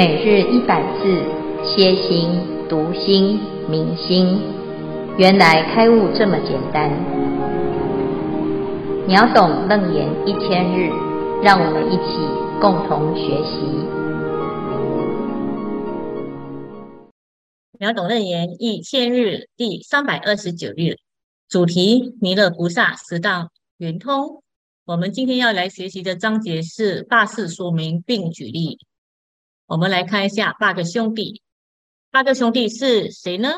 每日一百字，歇心、读心、明心，原来开悟这么简单。秒懂楞严一千日，让我们一起共同学习。秒懂楞严一千日第三百二十九日，主题：弥勒菩萨十大圆通。我们今天要来学习的章节是大事说明并举例。我们来看一下八个兄弟。八个兄弟是谁呢？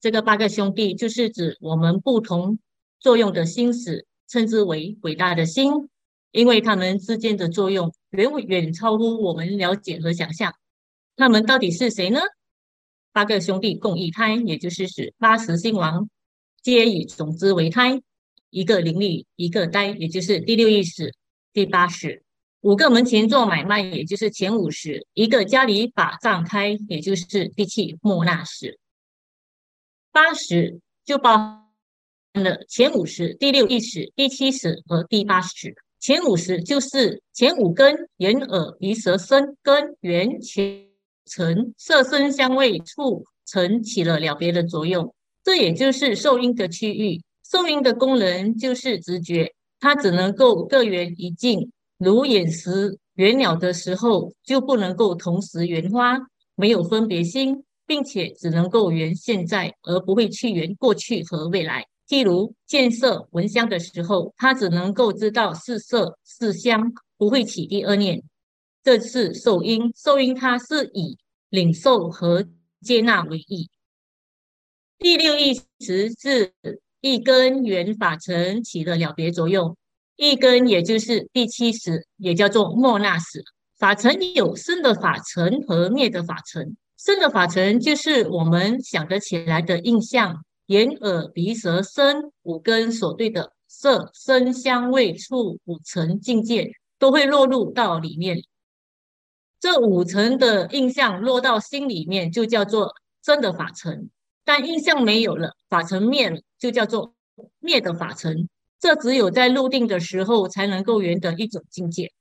这个八个兄弟就是指我们不同作用的心识，称之为伟大的心，因为他们之间的作用远远超乎我们了解和想象。他们到底是谁呢？八个兄弟共一胎，也就是指八十心王皆以种子为胎。一个灵力，一个呆，也就是第六意识，第八识；五个门前做买卖，也就是前五十；一个家里把账开，也就是第七末那识。八十就包含了前五十、第六意识、第七识和第八识。前五十就是前五根：眼、耳、鼻、舌、身，根缘前尘色声香味触尘起了了别的作用，这也就是受阴的区域。受阴的功能就是直觉，它只能够各缘一境，如眼识缘鸟的时候，就不能够同时缘花，没有分别心，并且只能够缘现在，而不会去缘过去和未来。譬如见色闻香的时候，他只能够知道是色是香，不会起第二念。这是受因，受因它是以领受和接纳为义。第六意识是。一根缘法尘起了了别作用，一根也就是第七识，也叫做末那识。法尘有生的法尘和灭的法尘。生的法尘就是我们想得起来的印象，眼、耳、鼻、舌、身五根所对的色、声、香、味、触五层境界，都会落入到里面。这五层的印象落到心里面，就叫做生的法尘。但印象没有了，法尘灭了，就叫做灭的法尘。这只有在入定的时候才能够圆的一种境界。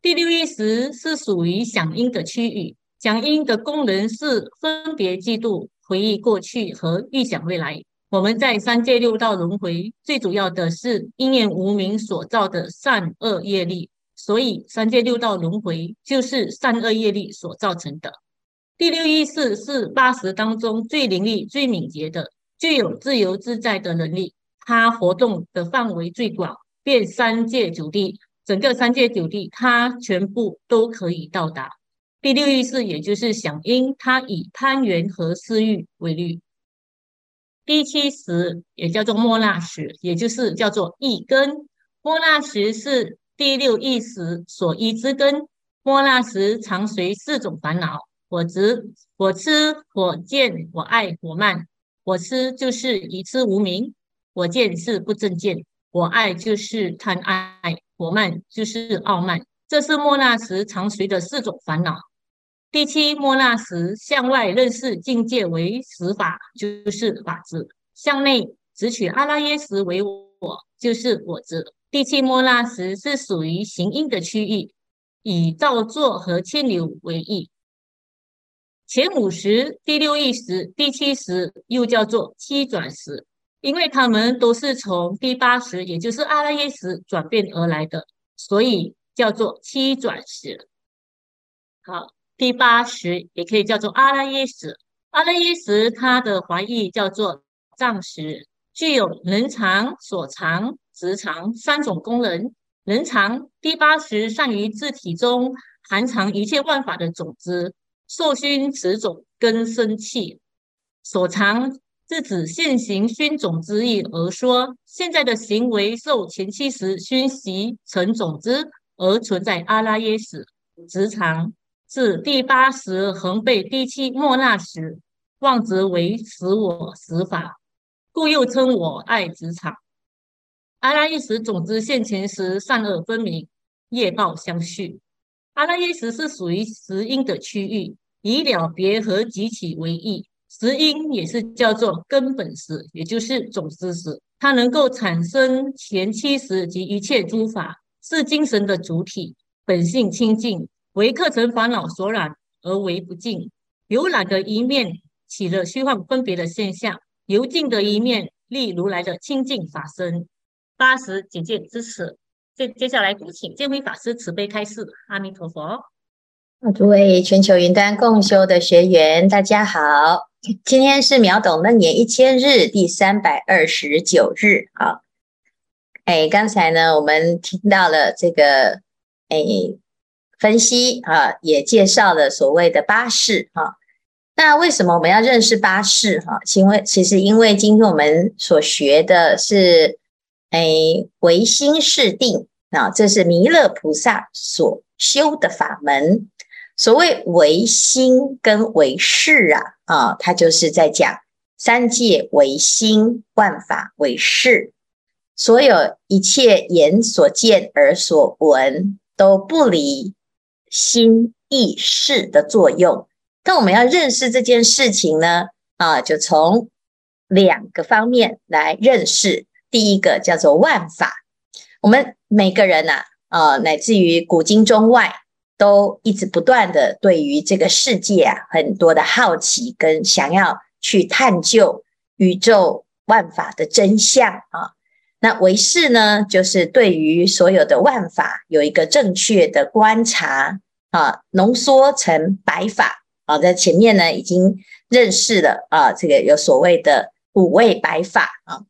第六意识是属于响应的区域，响应的功能是分别计度、回忆过去和预想未来。我们在三界六道轮回，最主要的是因念无明所造的善恶业力，所以三界六道轮回就是善恶业力所造成的。第六意识是八识当中最灵力、最敏捷的，具有自由自在的能力。它活动的范围最广，遍三界九地，整个三界九地，它全部都可以到达。第六意识也就是想因，它以攀缘和私欲为律。第七识也叫做末那识，也就是叫做意根。末那识是第六意识所依之根。末那识常随四种烦恼。我执、我痴、我见、我爱、我慢。我痴就是愚痴无明，我见是不正见，我爱就是贪爱，我慢就是傲慢。这是莫那识常随的四种烦恼。第七莫那识向外认识境界为实法，就是法执；向内执取阿拉耶识为我，就是我执。第七莫那识是属于行因的区域，以造作和牵流为义。前五识、第六意识、第七识又叫做七转识，因为他们都是从第八识，也就是阿赖耶识转变而来的，所以叫做七转识。好，第八识也可以叫做阿赖耶识。阿赖耶识它的怀义叫做藏识，具有能藏、所藏、执藏三种功能。能藏，第八识善于自体中含藏一切万法的种子。受熏此种根生气，所藏是指现行熏种之意而说，现在的行为受前期时熏习成种子而存在阿赖耶识。执藏是第八识恒被第七末那识妄执为实我实法，故又称我爱执藏。阿赖耶识种子现前时，善恶分明，业报相续。阿赖耶识是属于识因的区域。以了别和集起为义，识因也是叫做根本识，也就是种子识。它能够产生前七识及一切诸法，是精神的主体，本性清净，为客尘烦恼所染，而为不净。有染的一面起了虚幻分别的现象？由净的一面立如来的清净法身。八十简介之此。接接下来，恭请见辉法师慈悲开示。阿弥陀佛。诸位全球云端共修的学员，大家好。今天是秒懂楞严一千日第三百二十九日啊。哎，刚才呢，我们听到了这个哎分析啊，也介绍了所谓的八识哈。那为什么我们要认识八识哈？因为其实因为今天我们所学的是哎唯心是定啊，这是弥勒菩萨所修的法门。所谓唯心跟唯识啊，啊，它就是在讲三界唯心，万法唯识，所有一切眼所见、而所闻，都不离心意识的作用。但我们要认识这件事情呢，啊，就从两个方面来认识。第一个叫做万法，我们每个人呐，啊，乃至于古今中外。都一直不断的对于这个世界啊，很多的好奇跟想要去探究宇宙万法的真相啊。那唯识呢，就是对于所有的万法有一个正确的观察啊，浓缩成白法啊。在前面呢已经认识了啊，这个有所谓的五位白法啊。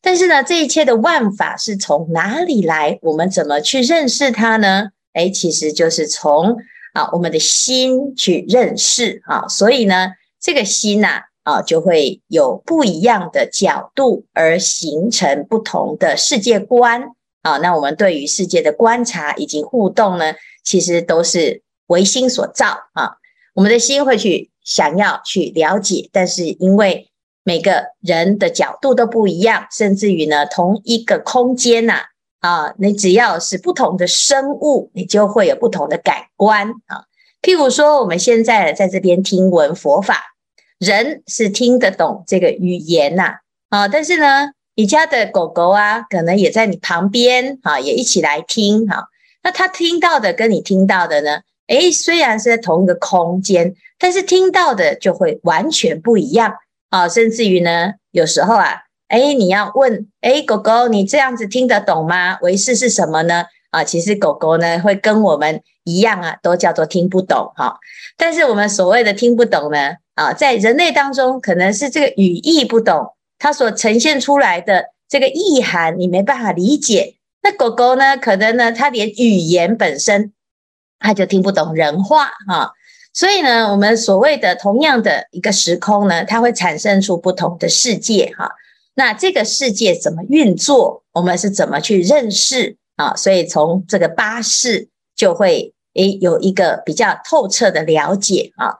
但是呢，这一切的万法是从哪里来？我们怎么去认识它呢？哎，其实就是从啊我们的心去认识啊，所以呢，这个心呐啊，啊就会有不一样的角度，而形成不同的世界观啊。那我们对于世界的观察以及互动呢，其实都是唯心所造啊。我们的心会去想要去了解，但是因为每个人的角度都不一样，甚至于呢，同一个空间呐。啊你只要是不同的生物，你就会有不同的感官啊。譬如说，我们现在在这边听闻佛法，人是听得懂这个语言呐，啊，但是呢，你家的狗狗啊，可能也在你旁边，啊，也一起来听，哈。那他听到的跟你听到的呢，诶，虽然是在同一个空间，但是听到的就会完全不一样啊，甚至于呢，有时候啊。哎，你要问，哎，狗狗，你这样子听得懂吗？唯识是什么呢？啊，其实狗狗呢会跟我们一样啊，都叫做听不懂哈。但是我们所谓的听不懂呢，啊，在人类当中可能是这个语义不懂，它所呈现出来的这个意涵你没办法理解。那狗狗呢，可能呢它连语言本身它就听不懂人话哈。所以呢，我们所谓的同样的一个时空呢，它会产生出不同的世界哈。那这个世界怎么运作？我们是怎么去认识啊？所以从这个八识就会诶有一个比较透彻的了解啊。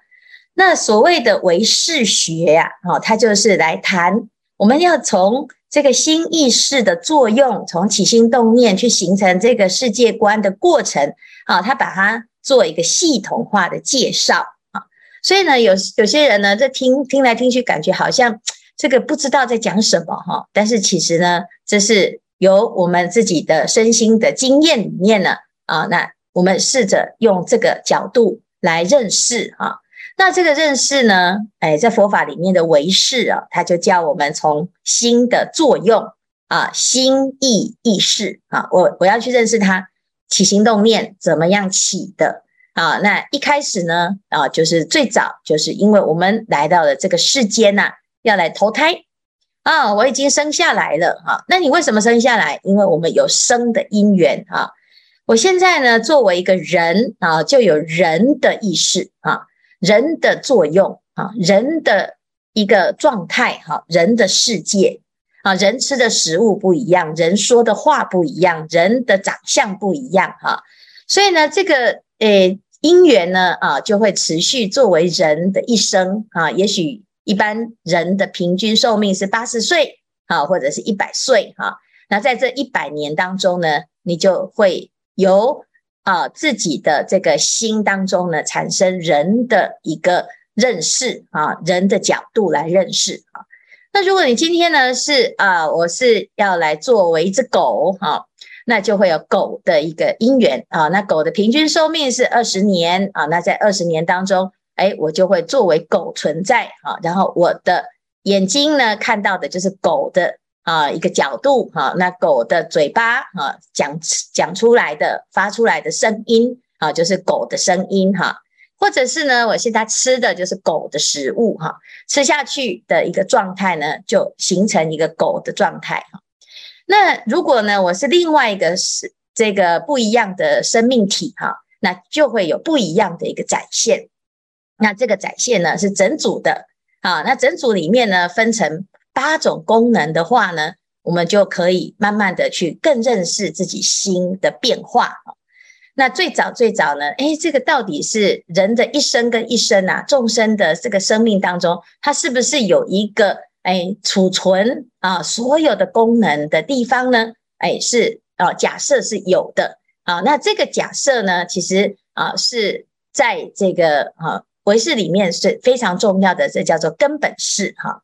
那所谓的唯识学呀，啊，它就是来谈我们要从这个心意识的作用，从起心动念去形成这个世界观的过程啊，它把它做一个系统化的介绍啊。所以呢，有有些人呢，这听听来听去，感觉好像。这个不知道在讲什么哈，但是其实呢，这是由我们自己的身心的经验里面呢啊，那我们试着用这个角度来认识啊，那这个认识呢，哎，在佛法里面的唯识啊，它就叫我们从心的作用啊，心意意识啊，我我要去认识它起心动念怎么样起的啊，那一开始呢啊，就是最早就是因为我们来到了这个世间呐。要来投胎啊！我已经生下来了哈。那你为什么生下来？因为我们有生的因缘啊。我现在呢，作为一个人啊，就有人的意识啊，人的作用啊，人的一个状态哈，人的世界啊，人吃的食物不一样，人说的话不一样，人的长相不一样哈。所以呢，这个诶因缘呢啊，就会持续作为人的一生啊，也许。一般人的平均寿命是八十岁，啊，或者是一百岁，哈。那在这一百年当中呢，你就会由啊自己的这个心当中呢，产生人的一个认识啊，人的角度来认识啊。那如果你今天呢是啊，我是要来作为一只狗，哈，那就会有狗的一个因缘啊。那狗的平均寿命是二十年啊，那在二十年当中。哎，我就会作为狗存在啊，然后我的眼睛呢看到的就是狗的啊一个角度哈，那狗的嘴巴啊讲讲出来的发出来的声音啊就是狗的声音哈，或者是呢我现在吃的就是狗的食物哈，吃下去的一个状态呢就形成一个狗的状态哈。那如果呢我是另外一个是这个不一样的生命体哈，那就会有不一样的一个展现。那这个展现呢是整组的啊，那整组里面呢分成八种功能的话呢，我们就可以慢慢的去更认识自己心的变化。那最早最早呢，诶，这个到底是人的一生跟一生啊，众生的这个生命当中，它是不是有一个诶储存啊所有的功能的地方呢？诶，是啊，假设是有的啊，那这个假设呢，其实啊是在这个啊。唯识里面是非常重要的，这叫做根本识哈。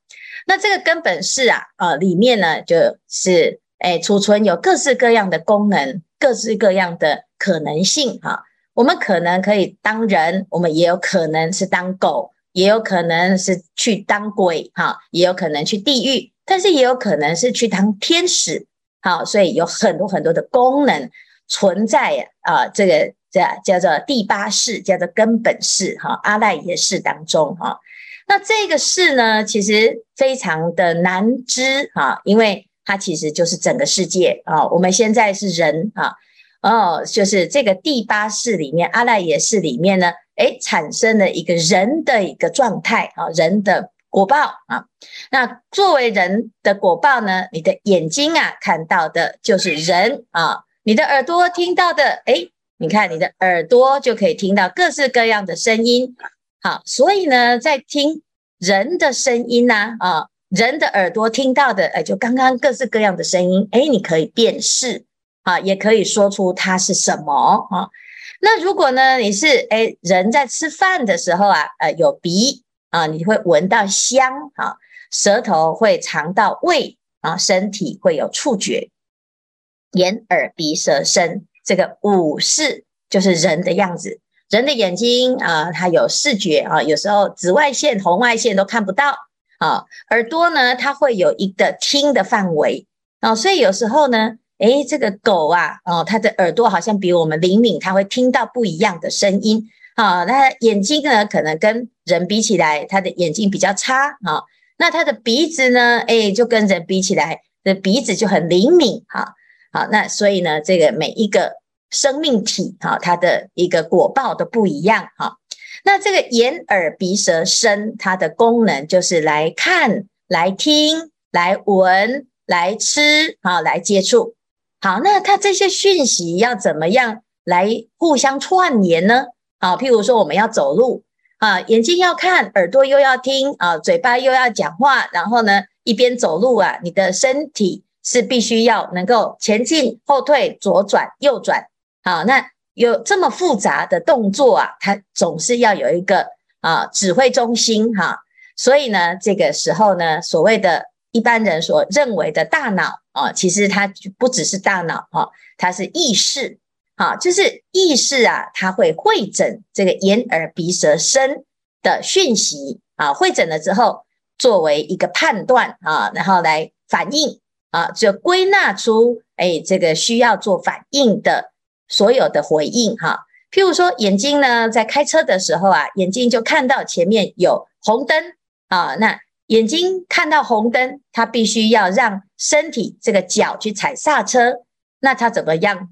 那这个根本识啊，呃，里面呢就是诶储存有各式各样的功能，各式各样的可能性哈。我们可能可以当人，我们也有可能是当狗，也有可能是去当鬼哈，也有可能去地狱，但是也有可能是去当天使。好，所以有很多很多的功能存在啊，这个。这叫做第八世，叫做根本世，哈，阿赖耶世当中，哈，那这个世呢，其实非常的难知，哈，因为它其实就是整个世界啊。我们现在是人，啊，哦，就是这个第八世里面，阿赖耶世里面呢，诶，产生了一个人的一个状态，啊，人的果报啊。那作为人的果报呢，你的眼睛啊看到的就是人啊，你的耳朵听到的，诶。你看，你的耳朵就可以听到各式各样的声音，好，所以呢，在听人的声音呢，啊，人的耳朵听到的，哎，就刚刚各式各样的声音，哎，你可以辨识，啊，也可以说出它是什么啊。那如果呢，你是哎，人在吃饭的时候啊，呃，有鼻啊，你会闻到香，啊，舌头会尝到味，啊，身体会有触觉，眼耳鼻舌身。这个五识就是人的样子，人的眼睛啊，它有视觉啊，有时候紫外线、红外线都看不到啊。耳朵呢，它会有一个听的范围啊，所以有时候呢，诶，这个狗啊，哦，它的耳朵好像比我们灵敏，它会听到不一样的声音啊。那眼睛呢，可能跟人比起来，它的眼睛比较差啊。那它的鼻子呢，诶，就跟人比起来，的鼻子就很灵敏哈。好，那所以呢，这个每一个生命体哈，它的一个果报都不一样哈。那这个眼耳鼻舌身，它的功能就是来看、来听、来闻、来吃啊，来接触。好，那它这些讯息要怎么样来互相串联呢？啊，譬如说我们要走路啊，眼睛要看，耳朵又要听啊，嘴巴又要讲话，然后呢，一边走路啊，你的身体。是必须要能够前进、后退、左转、右转，好，那有这么复杂的动作啊，它总是要有一个啊指挥中心哈，所以呢，这个时候呢，所谓的一般人所认为的大脑啊，其实它不只是大脑哈，它是意识，啊，就是意识啊，它会会诊这个眼耳鼻舌身的讯息。啊，会诊了之后，作为一个判断啊，然后来反应。啊，就归纳出，哎，这个需要做反应的所有的回应哈。譬如说，眼睛呢，在开车的时候啊，眼睛就看到前面有红灯啊，那眼睛看到红灯，它必须要让身体这个脚去踩刹车，那它怎么样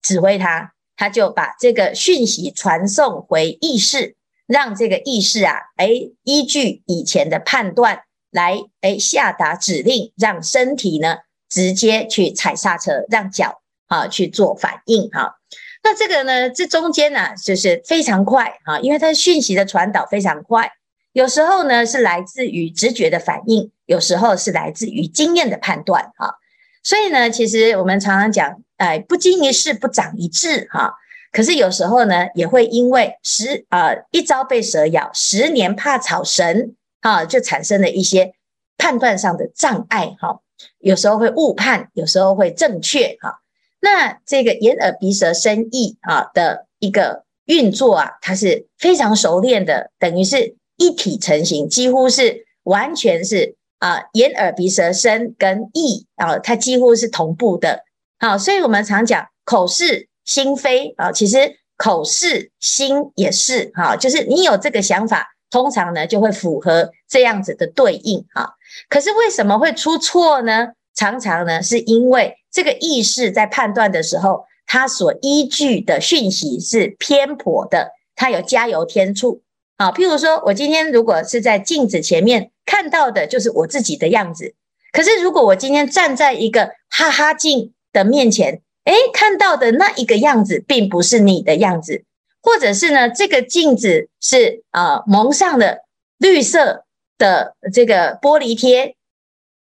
指挥它？它就把这个讯息传送回意识，让这个意识啊，哎，依据以前的判断。来，哎，下达指令，让身体呢直接去踩刹车，让脚啊去做反应哈。那这个呢，这中间呢就是非常快哈，因为它讯息的传导非常快。有时候呢是来自于直觉的反应，有时候是来自于经验的判断哈。所以呢，其实我们常常讲，哎，不经一事不长一智哈。可是有时候呢，也会因为十啊一朝被蛇咬，十年怕草绳。啊，就产生了一些判断上的障碍哈，有时候会误判，有时候会正确哈。那这个眼耳鼻舌身意啊的一个运作啊，它是非常熟练的，等于是一体成型，几乎是完全是啊、眼耳鼻舌身跟意啊，它几乎是同步的。好，所以我们常讲口是心非啊，其实口是心也是哈，就是你有这个想法，通常呢就会符合这样子的对应哈。可是为什么会出错呢？常常呢是因为这个意识在判断的时候，它所依据的讯息是偏颇的，它有加油添醋啊。譬如说，我今天如果是在镜子前面看到的就是我自己的样子，可是如果我今天站在一个哈哈镜的面前，诶，看到的那一个样子并不是你的样子，或者是呢，这个镜子是啊、蒙上了绿色的这个玻璃贴，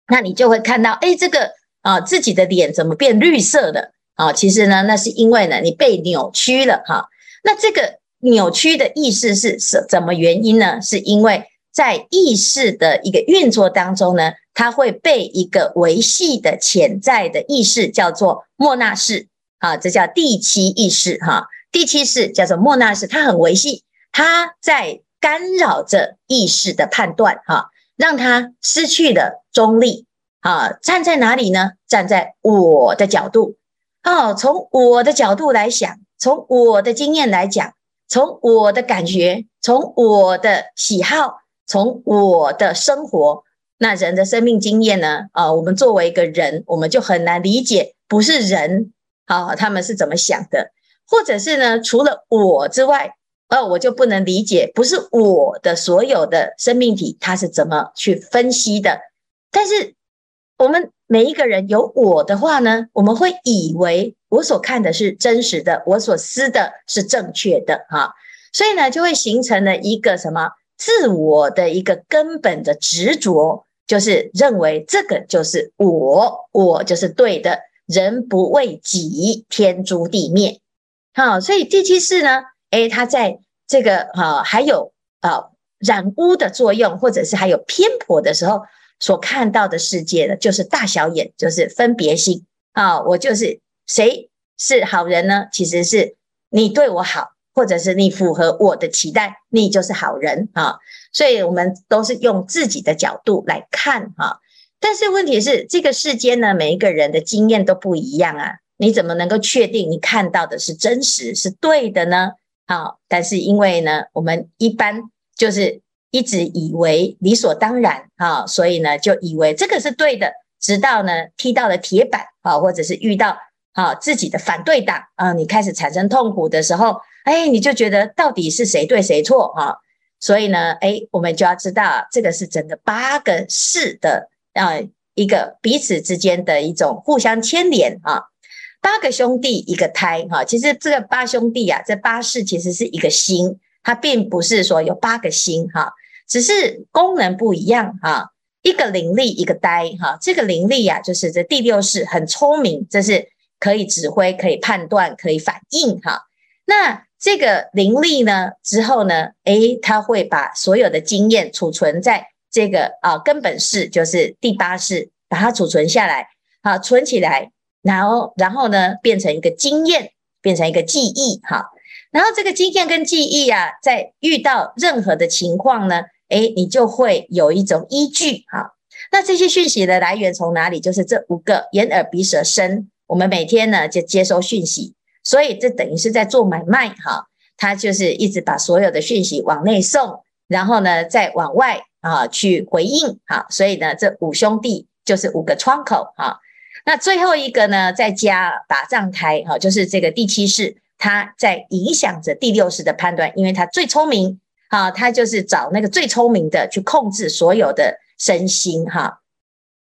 那你就会看到，诶，这个啊、自己的脸怎么变绿色的？啊，其实呢，那是因为呢，你被扭曲了哈。那这个扭曲的意识是什怎么原因呢？是因为在意识的一个运作当中呢，它会被一个维系的潜在的意识叫做莫那式啊，这叫第七意识哈。第七识叫做莫那识，它很维系，它在干扰着意识的判断哈，让它失去了中立啊。站在哪里呢？站在我的角度。哦，从我的角度来想，从我的经验来讲，从我的感觉，从我的喜好，从我的生活，那人的生命经验呢？啊、我们作为一个人，我们就很难理解，不是人，啊、他们是怎么想的，或者是呢，除了我之外，哦，我就不能理解，不是我的所有的生命体，它是怎么去分析的，但是我们。每一个人有我的话呢，我们会以为我所看的是真实的，我所思的是正确的，哈，所以呢，就会形成了一个什么自我的一个根本的执着，就是认为这个就是我，我就是对的，人不为己，天诛地灭，好，所以第七识呢，诶，它在这个哈还有啊染污的作用，或者是还有偏颇的时候。所看到的世界呢，就是大小眼，就是分别心啊。我就是谁是好人呢？其实是你对我好，或者是你符合我的期待，你就是好人啊。所以我们都是用自己的角度来看哈。但是问题是，这个世间呢，每一个人的经验都不一样啊。你怎么能够确定你看到的是真实是对的呢？好，但是因为呢，我们一般就是。一直以为理所当然啊，所以呢，就以为这个是对的，直到呢踢到了铁板啊，或者是遇到啊自己的反对党啊，你开始产生痛苦的时候，哎，你就觉得到底是谁对谁错啊？所以呢，哎，我们就要知道这个是整个八个识的啊一个彼此之间的一种互相牵连啊，八个兄弟一个胎哈，其实这个八兄弟啊，这八世其实是一个心，它并不是说有八个心哈。只是功能不一样哈，一个灵力，一个呆哈。这个灵力呀，就是这第六世很聪明，这是可以指挥、可以判断、可以反应哈。那这个灵力呢之后呢，诶，他会把所有的经验储存在这个啊根本识，就是第八世，把它储存下来，好存起来，然后然后呢变成一个经验，变成一个记忆哈。然后这个经验跟记忆啊，在遇到任何的情况呢。诶，你就会有一种依据哈。那这些讯息的来源从哪里？就是这五个眼耳鼻舌身，我们每天呢就接收讯息，所以这等于是在做买卖哈。他就是一直把所有的讯息往内送，然后呢再往外啊去回应哈。所以呢，这五兄弟就是五个窗口哈。那最后一个呢，再加打障胎哈，就是这个第七世，他在影响着第六世的判断，因为他最聪明。啊，他就是找那个最聪明的去控制所有的身心哈。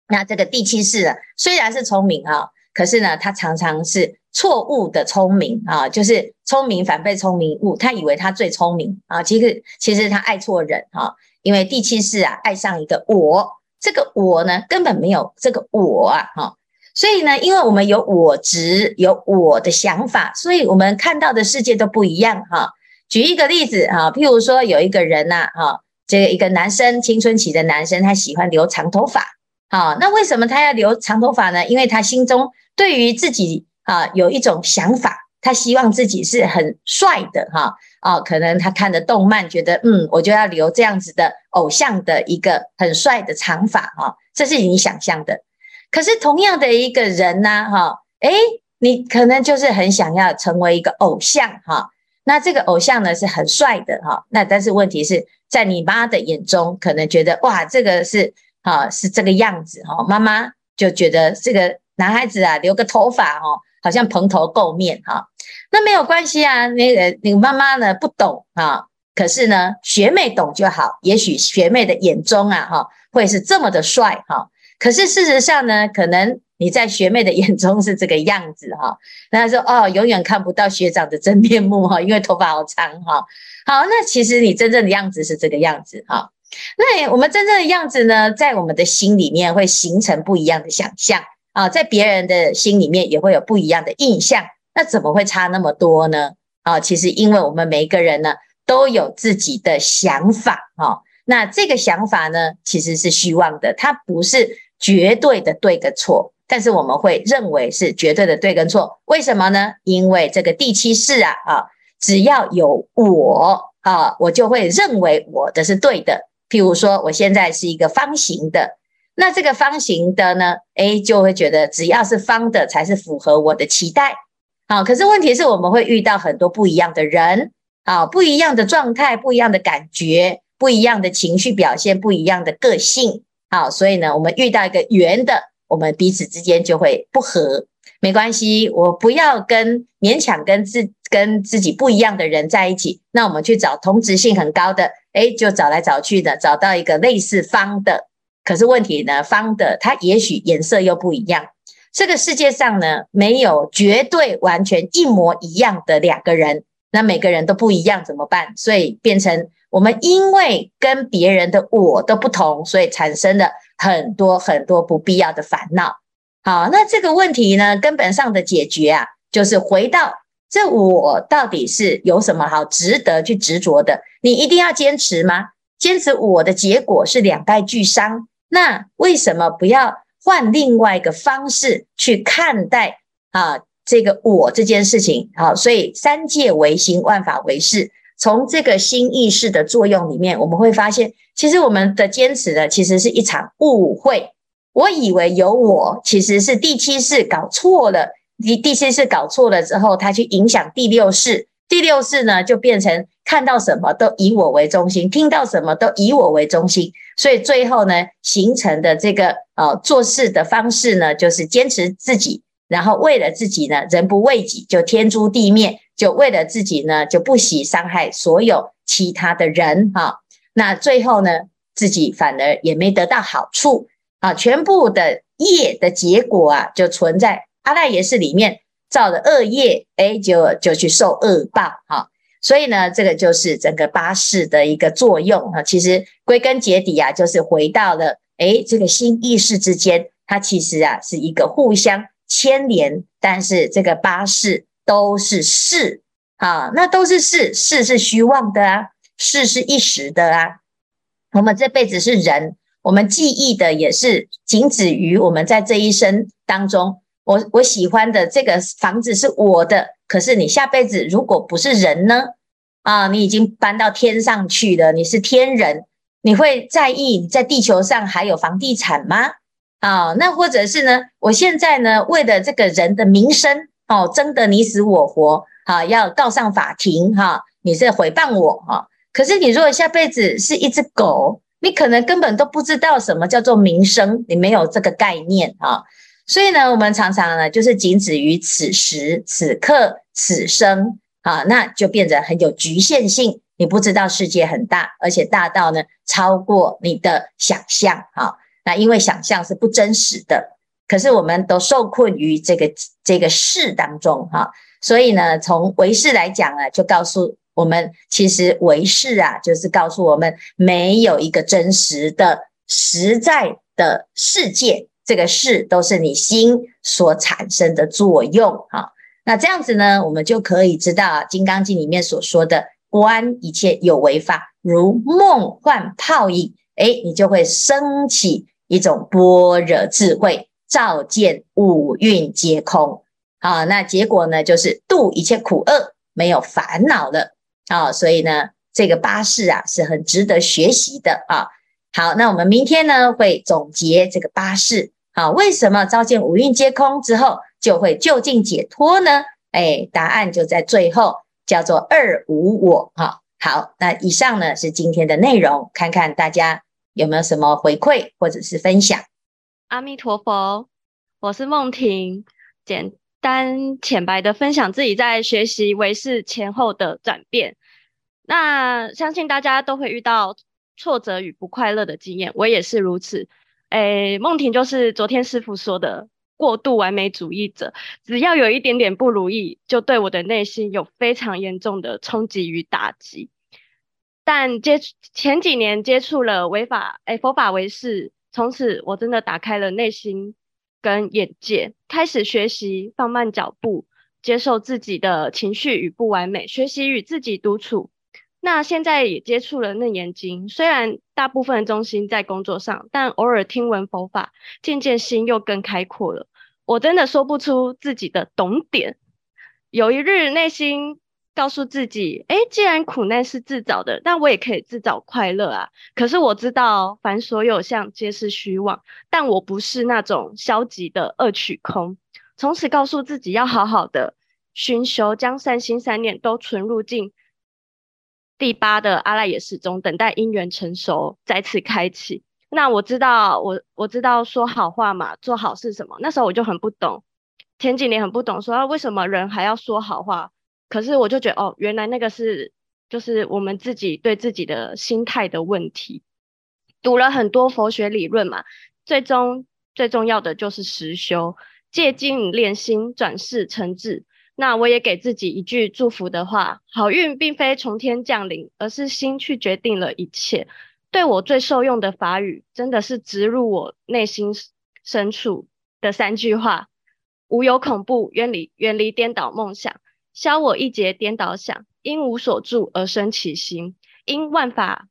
那这个第七世呢，虽然是聪明啊，可是呢，他常常是错误的聪明啊，就是聪明反被聪明误。他以为他最聪明啊，其实其实他爱错人哈。因为第七世啊，爱上一个我，这个我呢根本没有这个我啊哈。所以呢，因为我们有我执，有我的想法，所以我们看到的世界都不一样哈。举一个例子哈，譬如说有一个人呐，哈，这个一个男生，青春期的男生，他喜欢留长头发，好，那为什么他要留长头发呢？因为他心中对于自己啊有一种想法，他希望自己是很帅的哈哦，可能他看的动漫觉得嗯，我就要留这样子的偶像的一个很帅的长发哈，这是你想象的。可是同样的一个人呢哈，诶，你可能就是很想要成为一个偶像哈，那这个偶像呢是很帅的哈，那但是问题是在你妈的眼中，可能觉得哇，这个是啊是这个样子哈，妈妈就觉得这个男孩子啊留个头发哈。好像蓬头垢面哈，那没有关系啊。那个你妈妈呢不懂啊，可是呢学妹懂就好。也许学妹的眼中啊哈会是这么的帅哈，可是事实上呢，可能你在学妹的眼中是这个样子哈。那她说哦，永远看不到学长的真面目哈，因为头发好长哈。好，那其实你真正的样子是这个样子哈。那我们真正的样子呢，在我们的心里面会形成不一样的想象。啊，在别人的心里面也会有不一样的印象，那怎么会差那么多呢？啊，其实因为我们每一个人呢都有自己的想法，哈，那这个想法呢其实是虚妄的，它不是绝对的对跟错，但是我们会认为是绝对的对跟错，为什么呢？因为这个第七识啊，啊，只要有我啊，我就会认为我的是对的。譬如说，我现在是一个方形的。那这个方形的呢，A 就会觉得只要是方的才是符合我的期待，好，可是问题是我们会遇到很多不一样的人，啊，不一样的状态，不一样的感觉，不一样的情绪表现，不一样的个性，好，所以呢，我们遇到一个圆的，我们彼此之间就会不合，没关系，我不要跟勉强跟自跟自己不一样的人在一起，那我们去找同质性很高的，诶，就找来找去的，找到一个类似方的。可是问题呢，方的它也许颜色又不一样。这个世界上呢，没有绝对完全一模一样的两个人，那每个人都不一样怎么办？所以变成我们因为跟别人的我都不同，所以产生了很多很多不必要的烦恼。好，那这个问题呢，根本上的解决啊，就是回到这我到底是有什么好值得去执着的？你一定要坚持吗？坚持我的结果是两败俱伤。那为什么不要换另外一个方式去看待啊这个我这件事情？好，所以三界唯心，万法唯识。从这个新意识的作用里面，我们会发现，其实我们的坚持呢，其实是一场误会。我以为有我，其实是第七世搞错了。第第七世搞错了之后，他去影响第六世。第六世呢，就变成看到什么都以我为中心，听到什么都以我为中心，所以最后呢，形成的这个呃做事的方式呢，就是坚持自己，然后为了自己呢，人不为己就天诛地灭，就为了自己呢，就不惜伤害所有其他的人哈。那最后呢，自己反而也没得到好处啊，全部的业的结果啊，就存在阿赖耶识里面。造的恶业，哎，就就去受恶报哈。所以呢，这个就是整个八识的一个作用哈。其实归根结底啊，就是回到了哎，这个心意识之间，它其实啊是一个互相牵连。但是这个八识都是识啊，那都是识，识是虚妄的啊，识是一时的啊。我们这辈子是人，我们记忆的也是仅止于我们在这一生当中。我我喜欢的这个房子是我的，可是你下辈子如果不是人呢？啊，你已经搬到天上去了，你是天人，你会在意你在地球上还有房地产吗？啊，那或者是呢？我现在呢，为了这个人的名声，哦，争得你死我活，啊，要告上法庭，哈、你是诽谤我，哈、啊。可是你如果下辈子是一只狗，你可能根本都不知道什么叫做名声，你没有这个概念，哈、啊。所以呢，我们常常呢，就是仅止于此时此刻此生啊，那就变得很有局限性。你不知道世界很大，而且大到呢，超过你的想象啊。那因为想象是不真实的，可是我们都受困于这个这个事当中哈。所以呢，从唯识来讲啊，就告诉我们，其实唯识啊，就是告诉我们，没有一个真实的实在的世界。这个识都是你心所产生的作用啊，那这样子呢，我们就可以知道《金刚经》里面所说的“观一切有为法，如梦幻泡影”，诶，你就会升起一种般若智慧，照见五蕴皆空。啊，那结果呢，就是度一切苦厄，没有烦恼了啊。所以呢，这个八士啊，是很值得学习的啊。好，那我们明天呢，会总结这个八识。好，为什么照见五蕴皆空之后就会究竟解脱呢？哎，答案就在最后，叫做二无我。哈，好，那以上呢是今天的内容，看看大家有没有什么回馈或者是分享。阿弥陀佛，我是梦婷，简单浅白的分享自己在学习唯识前后的转变。那相信大家都会遇到挫折与不快乐的经验，我也是如此。诶，梦婷就是昨天师傅说的过度完美主义者，只要有一点点不如意，就对我的内心有非常严重的冲击与打击。但接前几年接触了唯法，诶，佛法唯识，从此我真的打开了内心跟眼界，开始学习放慢脚步，接受自己的情绪与不完美，学习与自己独处。那现在也接触了楞严经，虽然大部分中心在工作上，但偶尔听闻佛法，渐渐心又更开阔了。我真的说不出自己的懂点。有一日内心告诉自己，诶，既然苦难是自找的，但我也可以自找快乐啊。可是我知道凡所有相皆是虚妄，但我不是那种消极的恶取空。从此告诉自己要好好的寻求，将善心善念都存入进。第八的阿赖耶识中，等待因缘成熟，再次开启。那我知道，我我知道说好话嘛，做好事什么。那时候我就很不懂，前几年很不懂，说、为什么人还要说好话？可是我就觉得，哦，原来那个是就是我们自己对自己的心态的问题。读了很多佛学理论嘛，最终最重要的就是实修，戒精练心，转世成智。那我也给自己一句祝福的话：好运并非从天降临，而是心去决定了一切。对我最受用的法语，真的是植入我内心深处的三句话：无有恐怖，远离远离颠倒梦想，消我一劫颠倒想。因无所住而生其心，因万法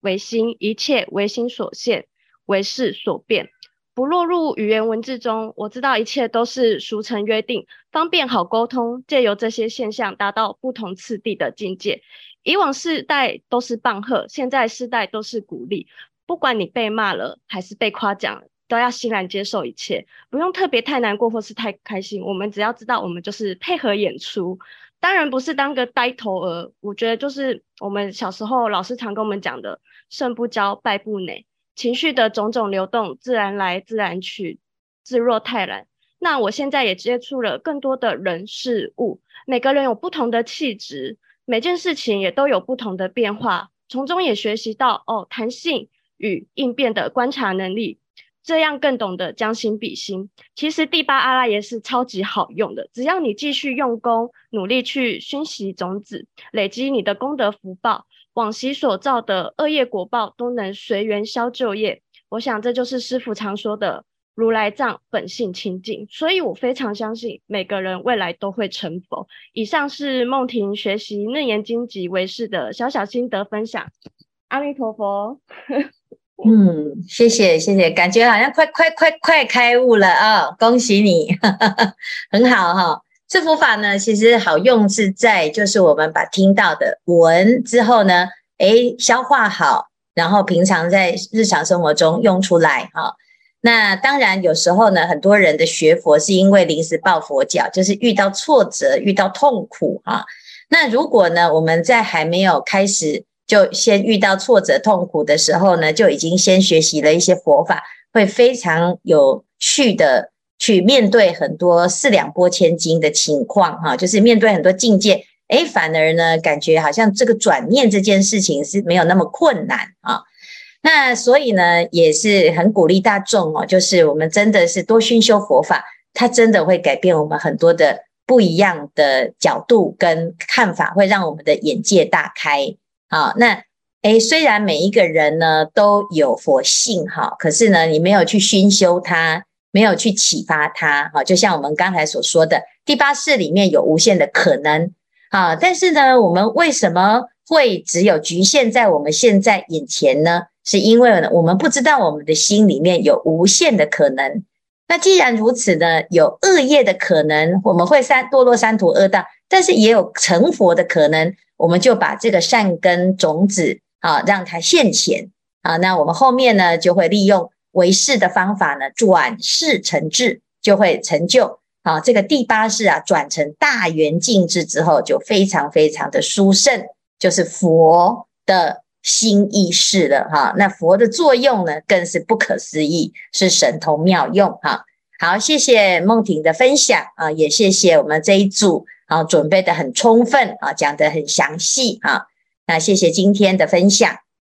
唯心，一切唯心所现，唯事所变。不落入语言文字中，我知道一切都是俗成约定，方便好沟通。借由这些现象，达到不同次第的境界。以往世代都是棒喝，现在世代都是鼓励。不管你被骂了还是被夸奖，都要欣然接受一切，不用特别太难过或是太开心。我们只要知道，我们就是配合演出，当然不是当个呆头鹅。我觉得就是我们小时候老师常跟我们讲的：胜不骄，败不馁。情绪的种种流动，自然来，自然去，自若泰然。那我现在也接触了更多的人事物，每个人有不同的气质，每件事情也都有不同的变化，从中也学习到哦，弹性与应变的观察能力，这样更懂得将心比心。其实第八阿赖耶是超级好用的，只要你继续用功，努力去熏习种子，累积你的功德福报。往昔所造的恶业果报都能随缘消旧业，我想这就是师父常说的如来藏本性清净，所以我非常相信每个人未来都会成佛。以上是梦婷学习《楞严经》及为师的小小心得分享。阿弥陀佛。嗯，谢谢谢谢，感觉好像快快快快开悟了啊、恭喜你，很好哈、哦。这佛法呢，其实好用是在，就是我们把听到的闻之后呢，诶，消化好，然后平常在日常生活中用出来哈。那当然有时候呢，很多人的学佛是因为临时抱佛脚，就是遇到挫折、遇到痛苦哈。那如果呢，我们在还没有开始就先遇到挫折、痛苦的时候呢，就已经先学习了一些佛法，会非常有趣的。去面对很多四两拨千斤的情况，哈，就是面对很多境界，诶，反而呢，感觉好像这个转念这件事情是没有那么困难啊。那所以呢，也是很鼓励大众哦，就是我们真的是多熏修佛法，它真的会改变我们很多的不一样的角度跟看法，会让我们的眼界大开。好，那诶，虽然每一个人呢都有佛性哈，可是呢，你没有去熏修它。没有去启发他，哈，就像我们刚才所说的，第八识里面有无限的可能，啊，但是呢，我们为什么会只有局限在我们现在眼前呢？是因为呢，我们不知道我们的心里面有无限的可能。那既然如此呢，有恶业的可能，我们会三堕落三途恶道，但是也有成佛的可能，我们就把这个善根种子啊，让它现前啊。那我们后面呢，就会利用唯识的方法呢，转世成智，就会成就啊。这个第八世啊，转成大圆净智之后，就非常非常的殊胜，就是佛的心意识了哈，那佛的作用呢，更是不可思议，是神通妙用哈。好，谢谢梦婷的分享啊，也谢谢我们这一组啊，准备的很充分啊，讲的很详细啊。那谢谢今天的分享。